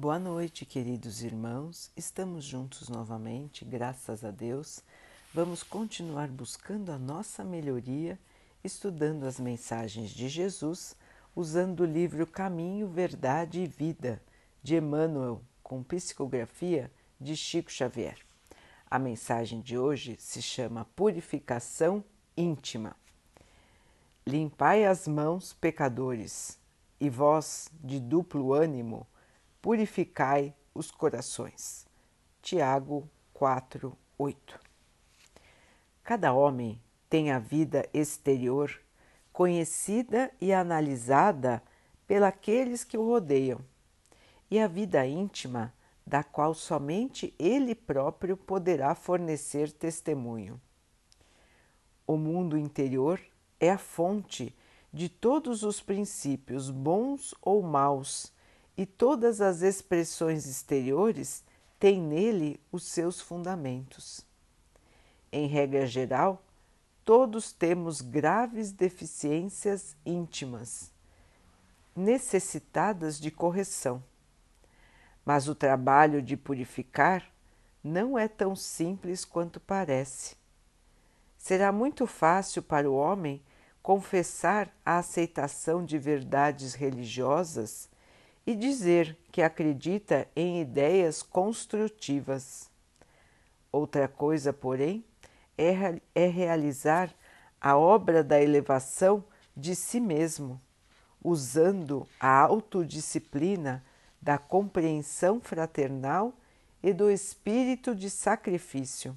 Boa noite, queridos irmãos. Estamos juntos novamente, graças a Deus. Vamos continuar buscando a nossa melhoria, estudando as mensagens de Jesus, usando o livro Caminho, Verdade e Vida, de Emmanuel, com psicografia de Chico Xavier. A mensagem de hoje se chama Purificação Íntima. Limpai as mãos, pecadores, e vós, de duplo ânimo, purificai os corações. Tiago 4, 8. Cada homem tem a vida exterior conhecida e analisada pelos que o rodeiam, e a vida íntima, da qual somente ele próprio poderá fornecer testemunho. O mundo interior é a fonte de todos os princípios bons ou maus e todas as expressões exteriores têm nele os seus fundamentos. Em regra geral, todos temos graves deficiências íntimas, necessitadas de correção. Mas o trabalho de purificar não é tão simples quanto parece. Será muito fácil para o homem confessar a aceitação de verdades religiosas e dizer que acredita em ideias construtivas. Outra coisa, porém, é, é realizar a obra da elevação de si mesmo, usando a autodisciplina da compreensão fraternal e do espírito de sacrifício.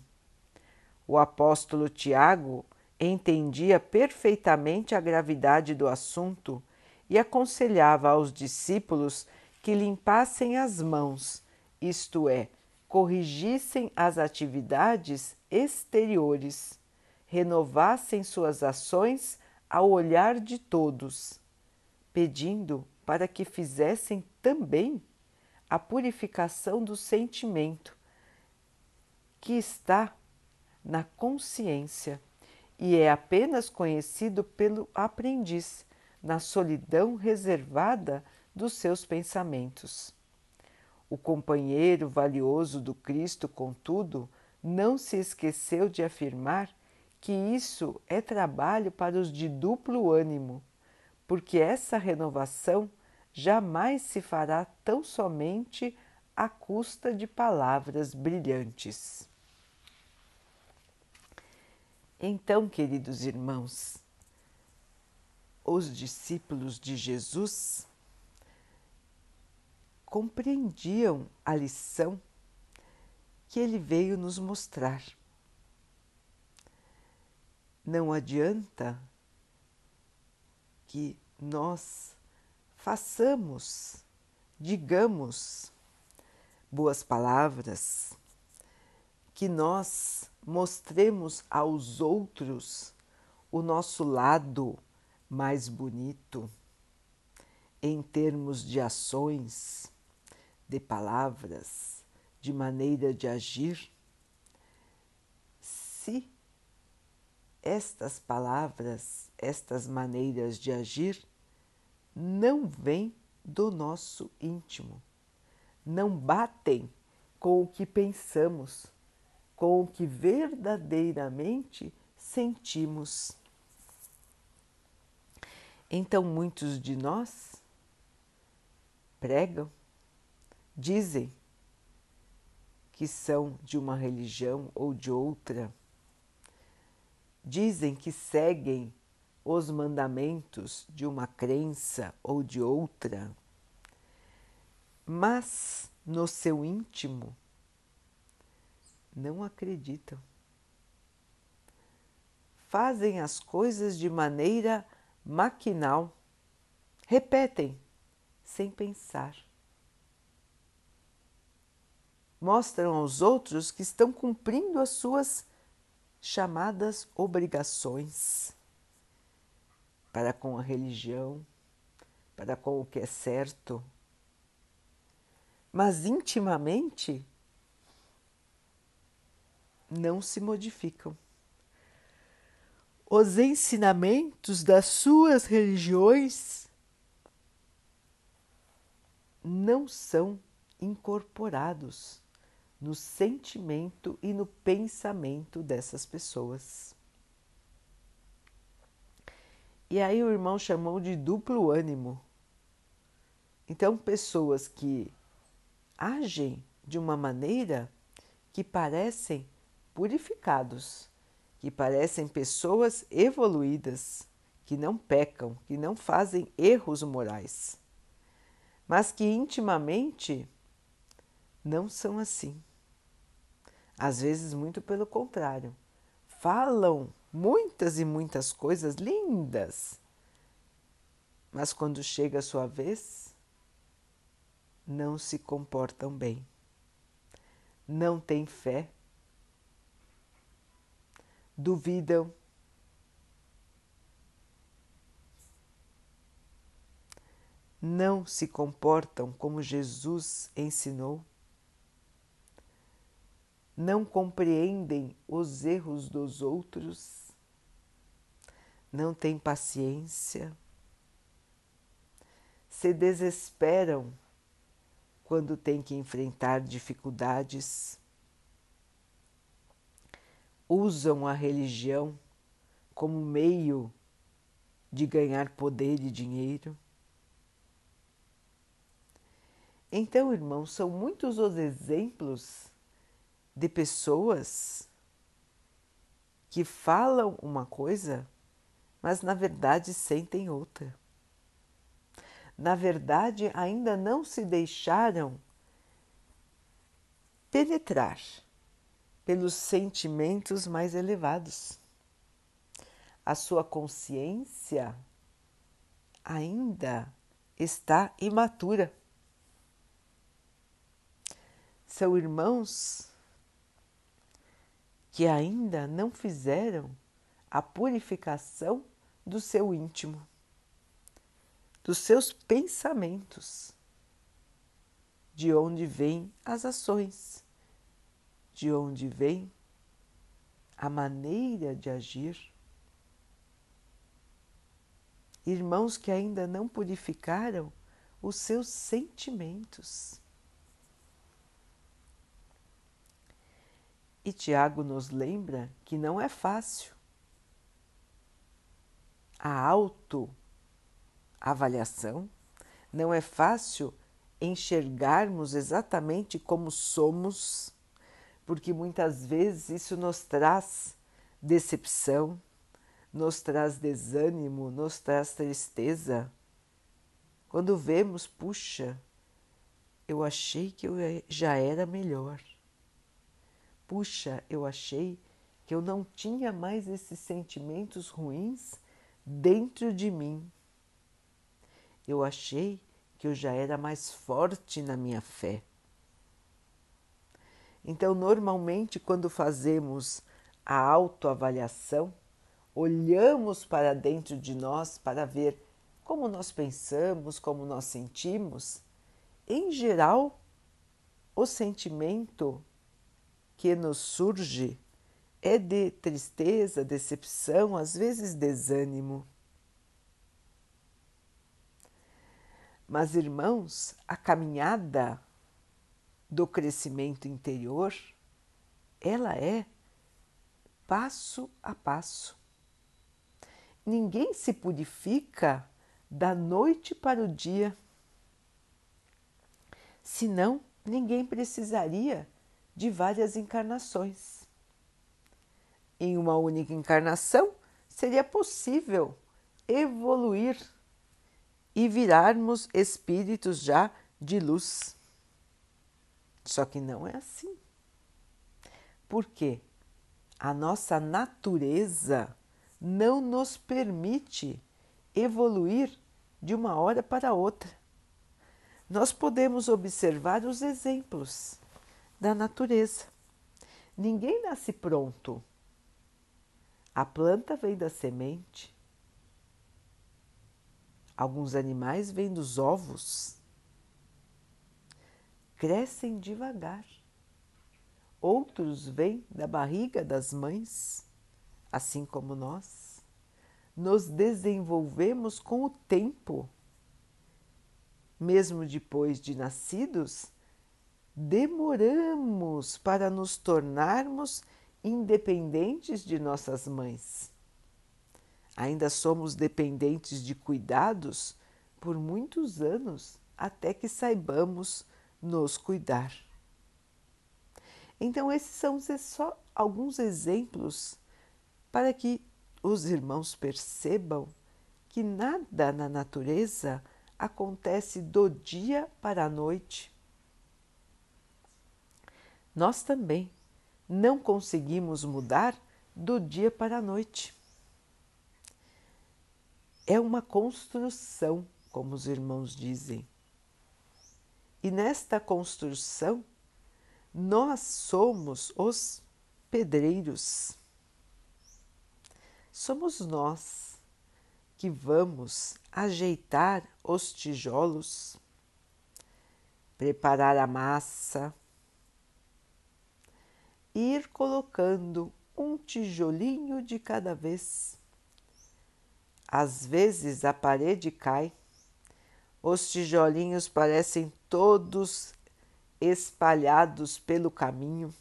O apóstolo Tiago entendia perfeitamente a gravidade do assunto e aconselhava aos discípulos que limpassem as mãos, isto é, corrigissem as atividades exteriores, renovassem suas ações ao olhar de todos, pedindo para que fizessem também a purificação do sentimento que está na consciência e é apenas conhecido pelo aprendiz na solidão reservada dos seus pensamentos. O companheiro valioso do Cristo, contudo, não se esqueceu de afirmar que isso é trabalho para os de duplo ânimo, porque essa renovação jamais se fará tão somente à custa de palavras brilhantes. Então, queridos irmãos, os discípulos de Jesus compreendiam a lição que ele veio nos mostrar. Não adianta que nós façamos, digamos boas palavras, que nós mostremos aos outros o nosso lado mais bonito em termos de ações, de palavras, de maneira de agir, se estas palavras, estas maneiras de agir não vêm do nosso íntimo, não batem com o que pensamos, com o que verdadeiramente sentimos. Então, muitos de nós pregam, dizem que são de uma religião ou de outra, dizem que seguem os mandamentos de uma crença ou de outra, mas no seu íntimo não acreditam. Fazem as coisas de maneira maquinal, repetem sem pensar. Mostram aos outros que estão cumprindo as suas chamadas obrigações para com a religião, para com o que é certo. Mas intimamente não se modificam os ensinamentos das suas religiões não são incorporados no sentimento e no pensamento dessas pessoas. E aí o irmão chamou de duplo ânimo. Então, pessoas que agem de uma maneira que parecem purificados, que parecem pessoas evoluídas, que não pecam, que não fazem erros morais, mas que intimamente não são assim. Às vezes, muito pelo contrário, falam muitas e muitas coisas lindas, mas quando chega a sua vez, não se comportam bem, não têm fé, duvidam, não se comportam como Jesus ensinou. Não compreendem os erros dos outros, não têm paciência, se desesperam quando têm que enfrentar dificuldades, usam a religião como meio de ganhar poder e dinheiro. Então, irmãos, são muitos os exemplos de pessoas que falam uma coisa, mas na verdade sentem outra. Na verdade, ainda não se deixaram penetrar pelos sentimentos mais elevados. A sua consciência ainda está imatura. São irmãos que ainda não fizeram a purificação do seu íntimo, dos seus pensamentos, de onde vêm as ações, de onde vem a maneira de agir. Irmãos que ainda não purificaram os seus sentimentos. E Tiago nos lembra que não é fácil. A autoavaliação não é fácil enxergarmos exatamente como somos, porque muitas vezes isso nos traz decepção, nos traz desânimo, nos traz tristeza. Quando vemos, puxa, eu achei que eu já era melhor. Puxa, eu achei que eu não tinha mais esses sentimentos ruins dentro de mim. Eu achei que eu já era mais forte na minha fé. Então, normalmente, quando fazemos a autoavaliação, olhamos para dentro de nós para ver como nós pensamos, como nós sentimos, em geral, o sentimento que nos surge é de tristeza, decepção, às vezes desânimo. Mas, irmãos, a caminhada do crescimento interior, ela é passo a passo. Ninguém se purifica da noite para o dia. Senão, ninguém precisaria de várias encarnações. Em uma única encarnação, seria possível evoluir e virarmos espíritos já de luz. Só que não é assim. Por quê? A nossa natureza não nos permite evoluir de uma hora para outra. Nós podemos observar os exemplos da natureza. Ninguém nasce pronto. A planta vem da semente. Alguns animais vêm dos ovos. Crescem devagar. Outros vêm da barriga das mães, assim como nós. Nos desenvolvemos com o tempo. Mesmo depois de nascidos, demoramos para nos tornarmos independentes de nossas mães. Ainda somos dependentes de cuidados por muitos anos até que saibamos nos cuidar. Então, esses são só alguns exemplos para que os irmãos percebam que nada na natureza acontece do dia para a noite. Nós também não conseguimos mudar do dia para a noite. É uma construção, como os irmãos dizem. E nesta construção, nós somos os pedreiros. Somos nós que vamos ajeitar os tijolos, preparar a massa, ir colocando um tijolinho de cada vez. Às vezes a parede cai, os tijolinhos parecem todos espalhados pelo caminho.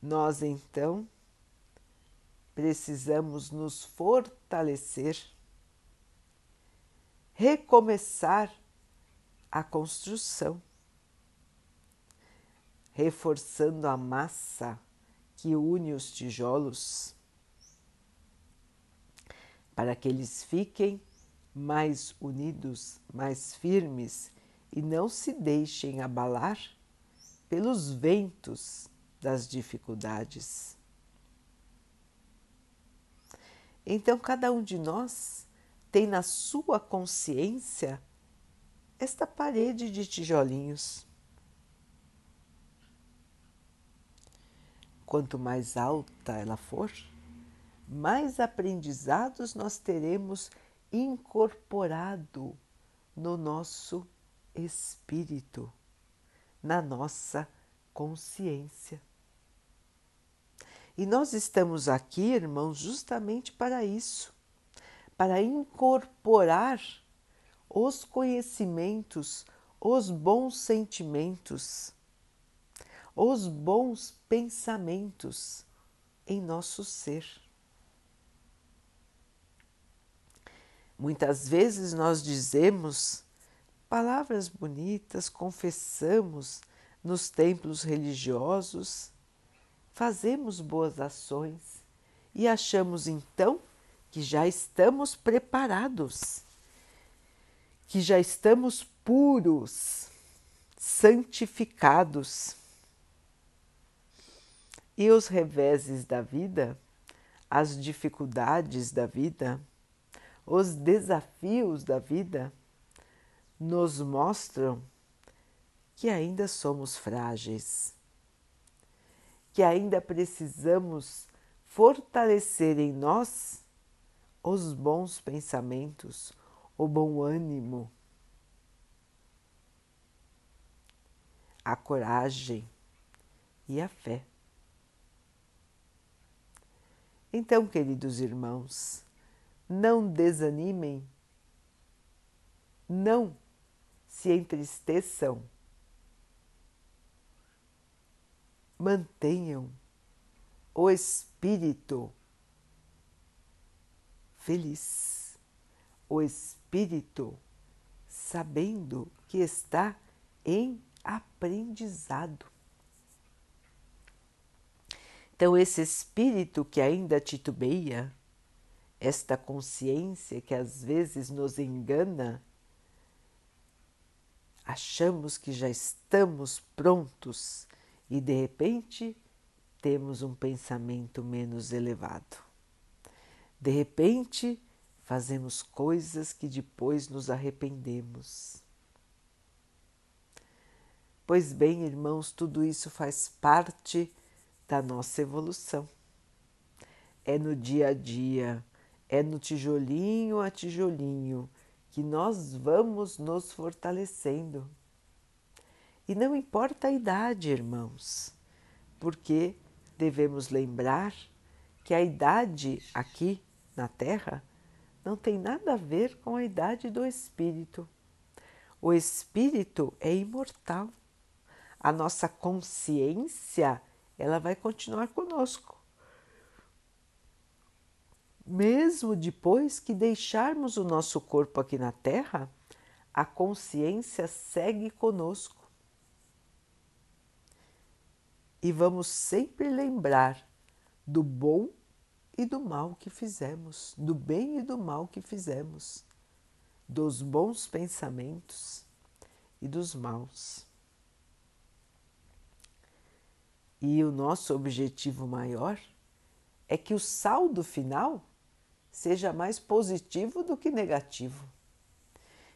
Nós então precisamos nos fortalecer, recomeçar a construção reforçando a massa que une os tijolos, para que eles fiquem mais unidos, mais firmes e não se deixem abalar pelos ventos das dificuldades. Então, cada um de nós tem na sua consciência esta parede de tijolinhos Quanto mais alta ela for, mais aprendizados nós teremos incorporado no nosso espírito, na nossa consciência. E nós estamos aqui, irmãos, justamente para isso para incorporar os conhecimentos, os bons sentimentos os bons pensamentos em nosso ser. Muitas vezes nós dizemos palavras bonitas, confessamos nos templos religiosos, fazemos boas ações e achamos então que já estamos preparados, que já estamos puros, santificados. E os reveses da vida, as dificuldades da vida, os desafios da vida nos mostram que ainda somos frágeis, que ainda precisamos fortalecer em nós os bons pensamentos, o bom ânimo, a coragem e a fé. Então, queridos irmãos, não desanimem, não se entristeçam, mantenham o espírito feliz, o espírito sabendo que está em aprendizado. Então, esse espírito que ainda titubeia, esta consciência que às vezes nos engana, achamos que já estamos prontos e de repente temos um pensamento menos elevado. De repente fazemos coisas que depois nos arrependemos. Pois bem, irmãos, tudo isso faz parte da nossa evolução. É no dia a dia, é no tijolinho a tijolinho que nós vamos nos fortalecendo. E não importa a idade, irmãos, porque devemos lembrar que a idade aqui na Terra não tem nada a ver com a idade do espírito. O espírito é imortal. A nossa consciência, ela vai continuar conosco. Mesmo depois que deixarmos o nosso corpo aqui na Terra, a consciência segue conosco. E vamos sempre lembrar do bom e do mal que fizemos, do bem e do mal que fizemos, dos bons pensamentos e dos maus. E o nosso objetivo maior é que o saldo final seja mais positivo do que negativo.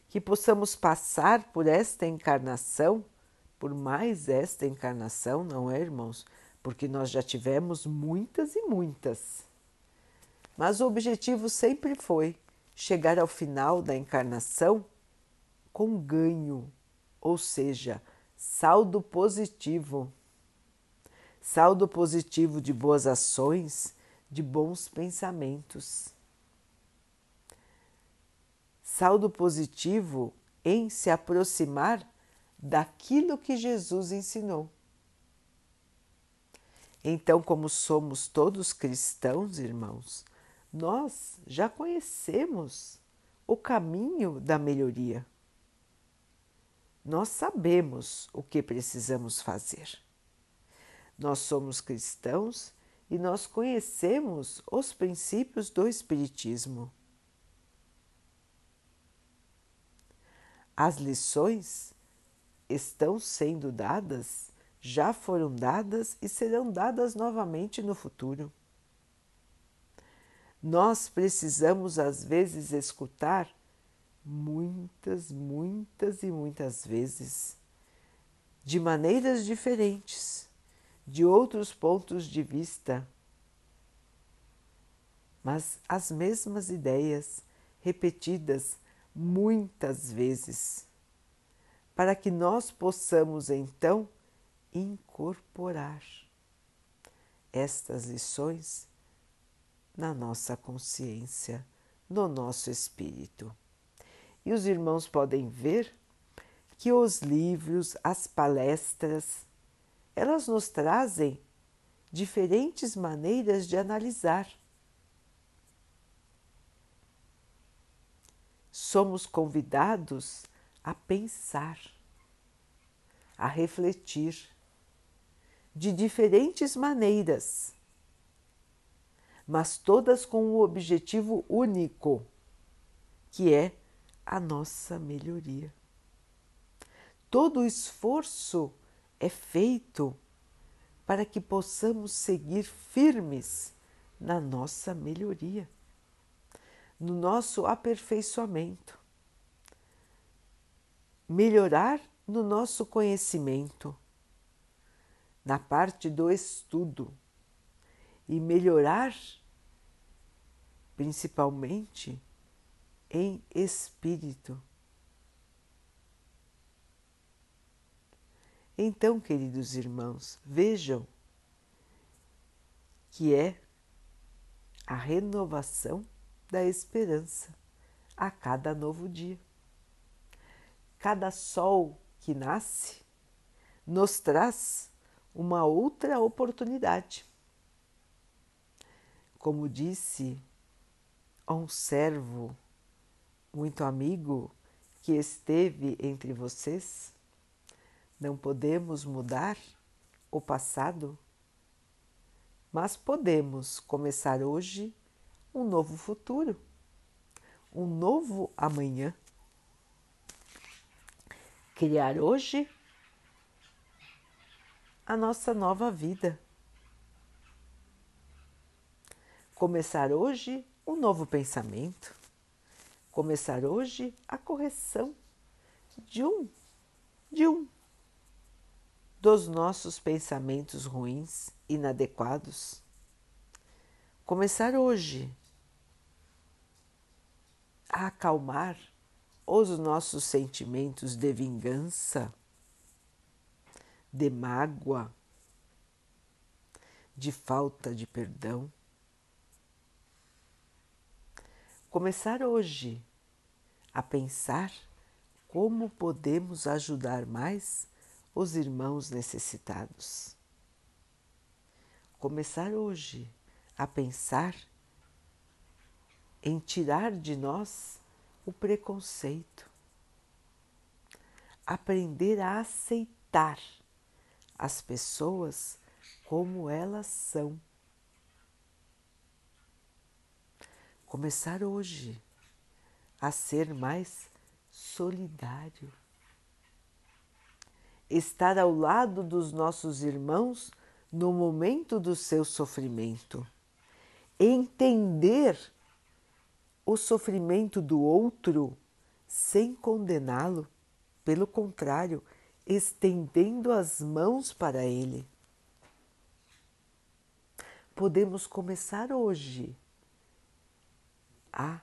Que possamos passar por esta encarnação, por mais esta encarnação, não é, irmãos? Porque nós já tivemos muitas e muitas mas o objetivo sempre foi chegar ao final da encarnação com ganho, ou seja, saldo positivo. Saldo positivo de boas ações, de bons pensamentos. Saldo positivo em se aproximar daquilo que Jesus ensinou. Então, como somos todos cristãos, irmãos, nós já conhecemos o caminho da melhoria. Nós sabemos o que precisamos fazer. Nós somos cristãos e nós conhecemos os princípios do Espiritismo. As lições estão sendo dadas, já foram dadas e serão dadas novamente no futuro. Nós precisamos, às vezes, escutar muitas, muitas e muitas vezes, de maneiras diferentes, de outros pontos de vista, mas as mesmas ideias repetidas muitas vezes, para que nós possamos então incorporar estas lições na nossa consciência, no nosso espírito. E os irmãos podem ver que os livros, as palestras, elas nos trazem diferentes maneiras de analisar. Somos convidados a pensar, a refletir de diferentes maneiras mas todas com um objetivo único, que é a nossa melhoria. Todo esforço é feito para que possamos seguir firmes na nossa melhoria, no nosso aperfeiçoamento, melhorar no nosso conhecimento, na parte do estudo. E melhorar, principalmente em espírito. Então, queridos irmãos, vejam que é a renovação da esperança a cada novo dia. Cada sol que nasce nos traz uma outra oportunidade como disse a um servo muito amigo que esteve entre vocês, não podemos mudar o passado, mas podemos começar hoje um novo futuro, um novo amanhã. Criar hoje a nossa nova vida Começar hoje um novo pensamento, começar hoje a correção de um, de um dos nossos pensamentos ruins, inadequados. Começar hoje a acalmar os nossos sentimentos de vingança, de mágoa, de falta de perdão começar hoje a pensar como podemos ajudar mais os irmãos necessitados. Começar hoje a pensar em tirar de nós o preconceito, aprender a aceitar as pessoas como elas são. Começar hoje a ser mais solidário. Estar ao lado dos nossos irmãos no momento do seu sofrimento. Entender o sofrimento do outro sem condená-lo, pelo contrário, estendendo as mãos para ele. Podemos começar hoje a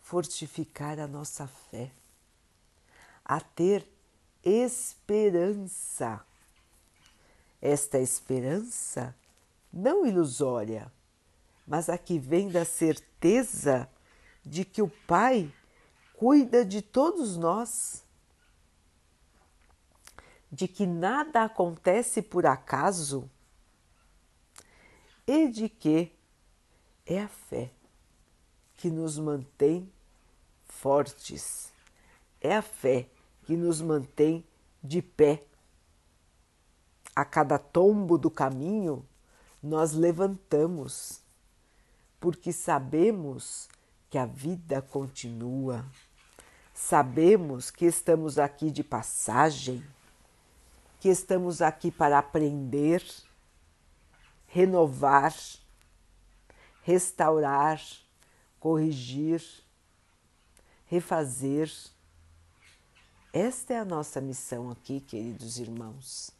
fortificar a nossa fé, a ter esperança. Esta esperança não ilusória, mas a que vem da certeza de que o Pai cuida de todos nós de que nada acontece por acaso e de que é a fé que nos mantém fortes, é a fé que nos mantém de pé. A cada tombo do caminho, nós levantamos, porque sabemos que a vida continua, sabemos que estamos aqui de passagem que estamos aqui para aprender, renovar, restaurar, corrigir, refazer. Esta é a nossa missão aqui, queridos irmãos.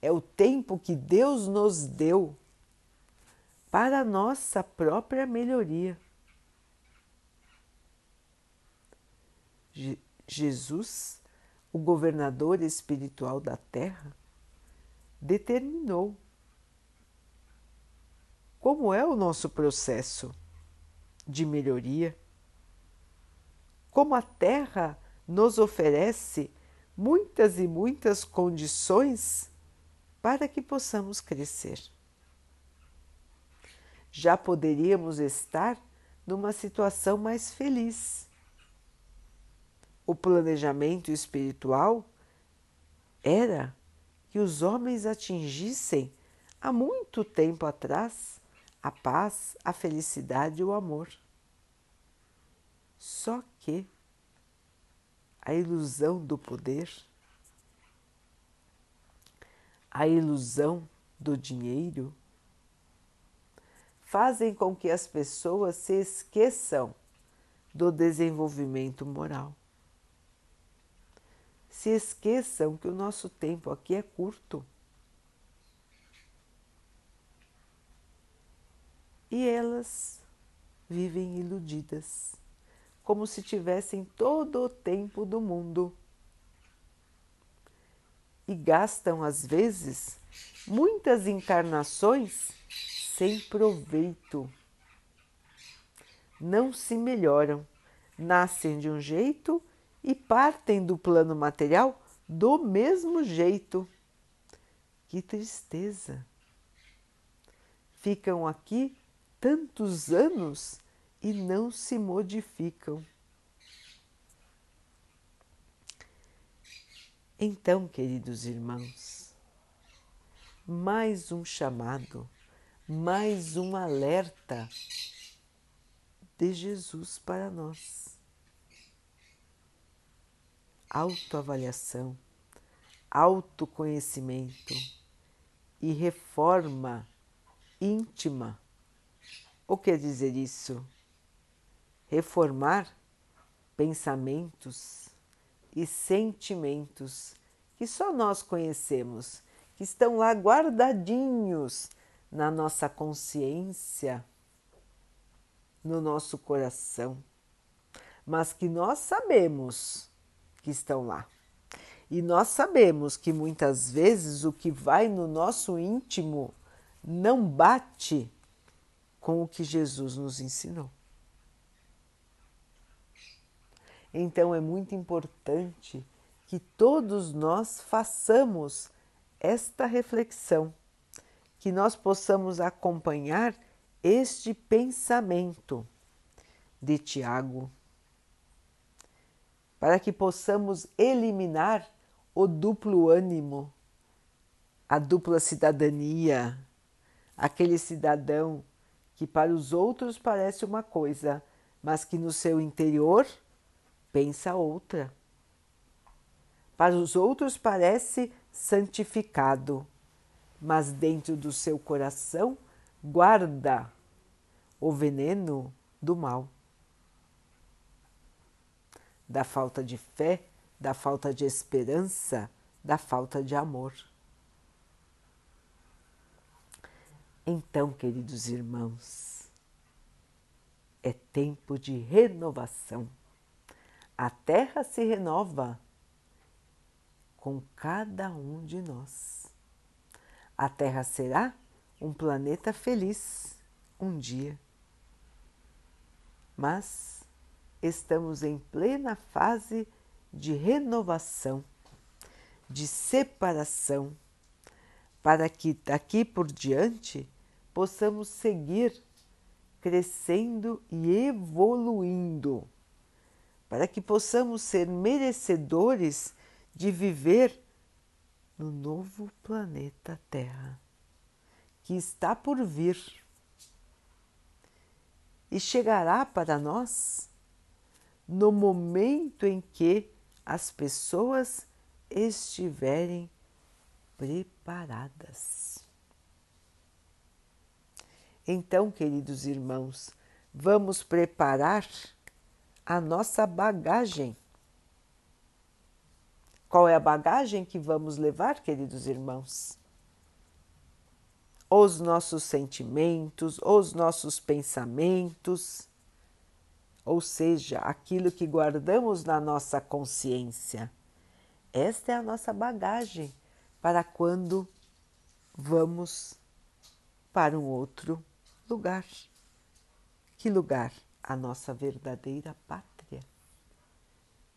É o tempo que Deus nos deu para a nossa própria melhoria. Jesus o governador espiritual da Terra, determinou como é o nosso processo de melhoria, como a Terra nos oferece muitas e muitas condições para que possamos crescer. Já poderíamos estar numa situação mais feliz o planejamento espiritual era que os homens atingissem há muito tempo atrás a paz, a felicidade e o amor. Só que a ilusão do poder, a ilusão do dinheiro, fazem com que as pessoas se esqueçam do desenvolvimento moral se esqueçam que o nosso tempo aqui é curto. E elas vivem iludidas, como se tivessem todo o tempo do mundo. E gastam, às vezes, muitas encarnações sem proveito. Não se melhoram, nascem de um jeito e partem do plano material do mesmo jeito. Que tristeza! Ficam aqui tantos anos e não se modificam. Então, queridos irmãos, mais um chamado, mais um alerta de Jesus para nós autoavaliação, autoconhecimento e reforma íntima. O que quer dizer isso? Reformar pensamentos e sentimentos que só nós conhecemos, que estão lá guardadinhos na nossa consciência, no nosso coração, mas que nós sabemos que estão lá. E nós sabemos que muitas vezes o que vai no nosso íntimo não bate com o que Jesus nos ensinou. Então é muito importante que todos nós façamos esta reflexão, que nós possamos acompanhar este pensamento de Tiago, para que possamos eliminar o duplo ânimo, a dupla cidadania, aquele cidadão que para os outros parece uma coisa, mas que no seu interior pensa outra. Para os outros parece santificado, mas dentro do seu coração guarda o veneno do mal, da falta de fé, da falta de esperança, da falta de amor. Então, queridos irmãos, é tempo de renovação. A Terra se renova com cada um de nós. A Terra será um planeta feliz um dia. Mas estamos em plena fase de renovação, de separação, para que daqui por diante possamos seguir crescendo e evoluindo, para que possamos ser merecedores de viver no novo planeta Terra, que está por vir e chegará para nós no momento em que as pessoas estiverem preparadas. Então, queridos irmãos, vamos preparar a nossa bagagem. Qual é a bagagem que vamos levar, queridos irmãos? Os nossos sentimentos, os nossos pensamentos, ou seja, aquilo que guardamos na nossa consciência. Esta é a nossa bagagem para quando vamos para um outro lugar. Que lugar? A nossa verdadeira pátria.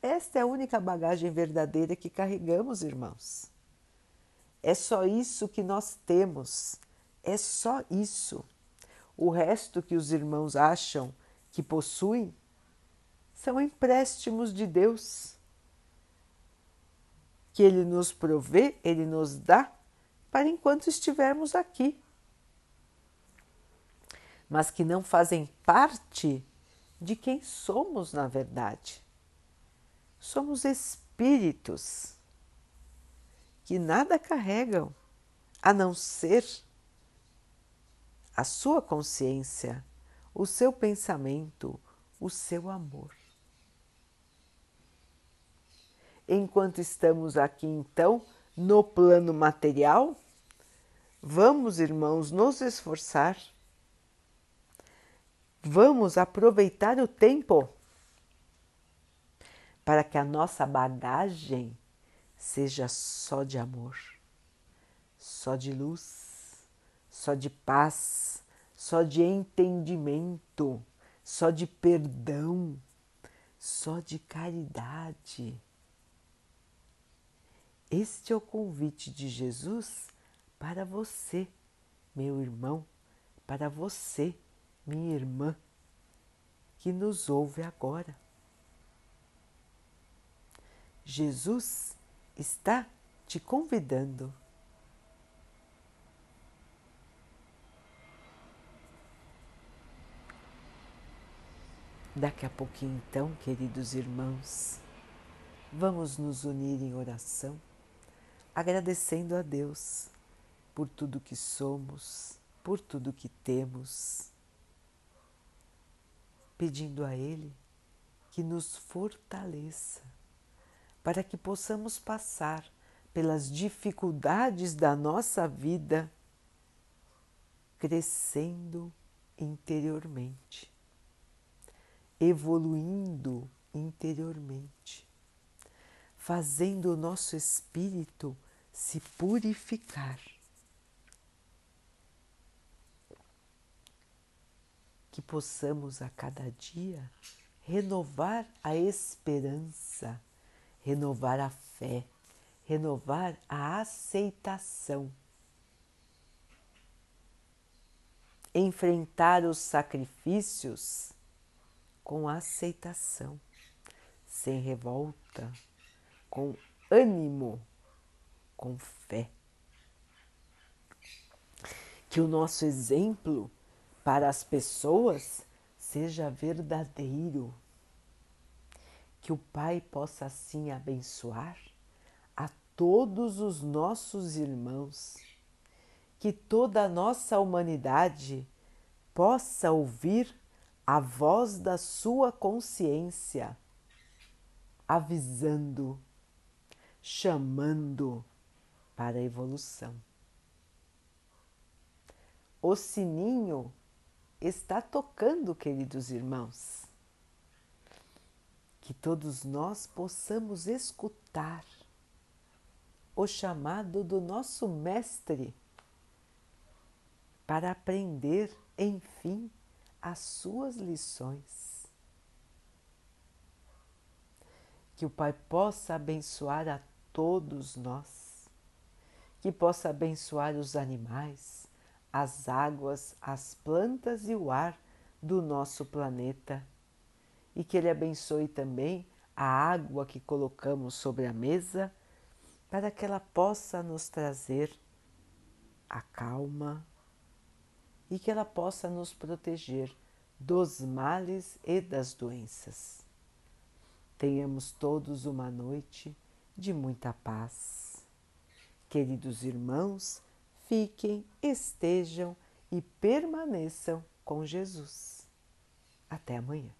Esta é a única bagagem verdadeira que carregamos, irmãos. É só isso que nós temos. É só isso. O resto que os irmãos acham que possuem são empréstimos de Deus que Ele nos provê, Ele nos dá para enquanto estivermos aqui mas que não fazem parte de quem somos na verdade. Somos espíritos que nada carregam a não ser a sua consciência, o seu pensamento, o seu amor. Enquanto estamos aqui, então, no plano material, vamos, irmãos, nos esforçar Vamos aproveitar o tempo para que a nossa bagagem seja só de amor, só de luz, só de paz, só de entendimento, só de perdão, só de caridade. Este é o convite de Jesus para você, meu irmão, para você minha irmã, que nos ouve agora. Jesus está te convidando. Daqui a pouquinho, então, queridos irmãos, vamos nos unir em oração, agradecendo a Deus por tudo que somos, por tudo que temos pedindo a Ele que nos fortaleça para que possamos passar pelas dificuldades da nossa vida crescendo interiormente, evoluindo interiormente, fazendo o nosso espírito se purificar que possamos a cada dia renovar a esperança, renovar a fé, renovar a aceitação. Enfrentar os sacrifícios com aceitação, sem revolta, com ânimo, com fé. Que o nosso exemplo para as pessoas seja verdadeiro. Que o Pai possa assim abençoar a todos os nossos irmãos, que toda a nossa humanidade possa ouvir a voz da sua consciência, avisando, chamando para a evolução. O sininho está tocando, queridos irmãos. Que todos nós possamos escutar o chamado do nosso Mestre para aprender, enfim, as suas lições. Que o Pai possa abençoar a todos nós, que possa abençoar os animais, as águas, as plantas e o ar do nosso planeta. E que Ele abençoe também a água que colocamos sobre a mesa, para que ela possa nos trazer a calma e que ela possa nos proteger dos males e das doenças. Tenhamos todos uma noite de muita paz. Queridos irmãos, fiquem, estejam e permaneçam com Jesus. Até amanhã.